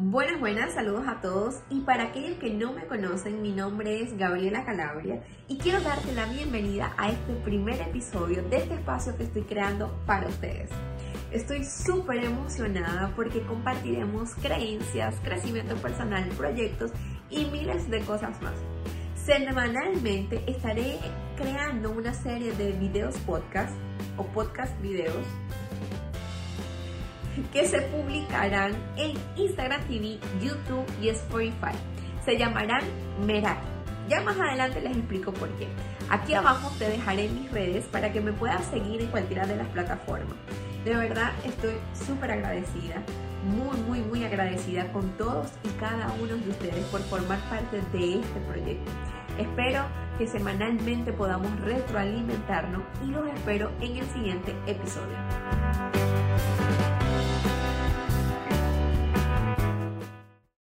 Buenas, buenas, saludos a todos y para aquellos que no me conocen, mi nombre es Gabriela Calabria y quiero darte la bienvenida a este primer episodio de este espacio que estoy creando para ustedes. Estoy súper emocionada porque compartiremos creencias, crecimiento personal, proyectos y miles de cosas más. Semanalmente estaré creando una serie de videos podcast o podcast videos que se publicarán en Instagram TV, YouTube y Spotify. Se llamarán Meraki. Ya más adelante les explico por qué. Aquí abajo te dejaré mis redes para que me puedas seguir en cualquiera de las plataformas. De verdad estoy súper agradecida, muy, muy, muy agradecida con todos y cada uno de ustedes por formar parte de este proyecto. Espero que semanalmente podamos retroalimentarnos y los espero en el siguiente episodio.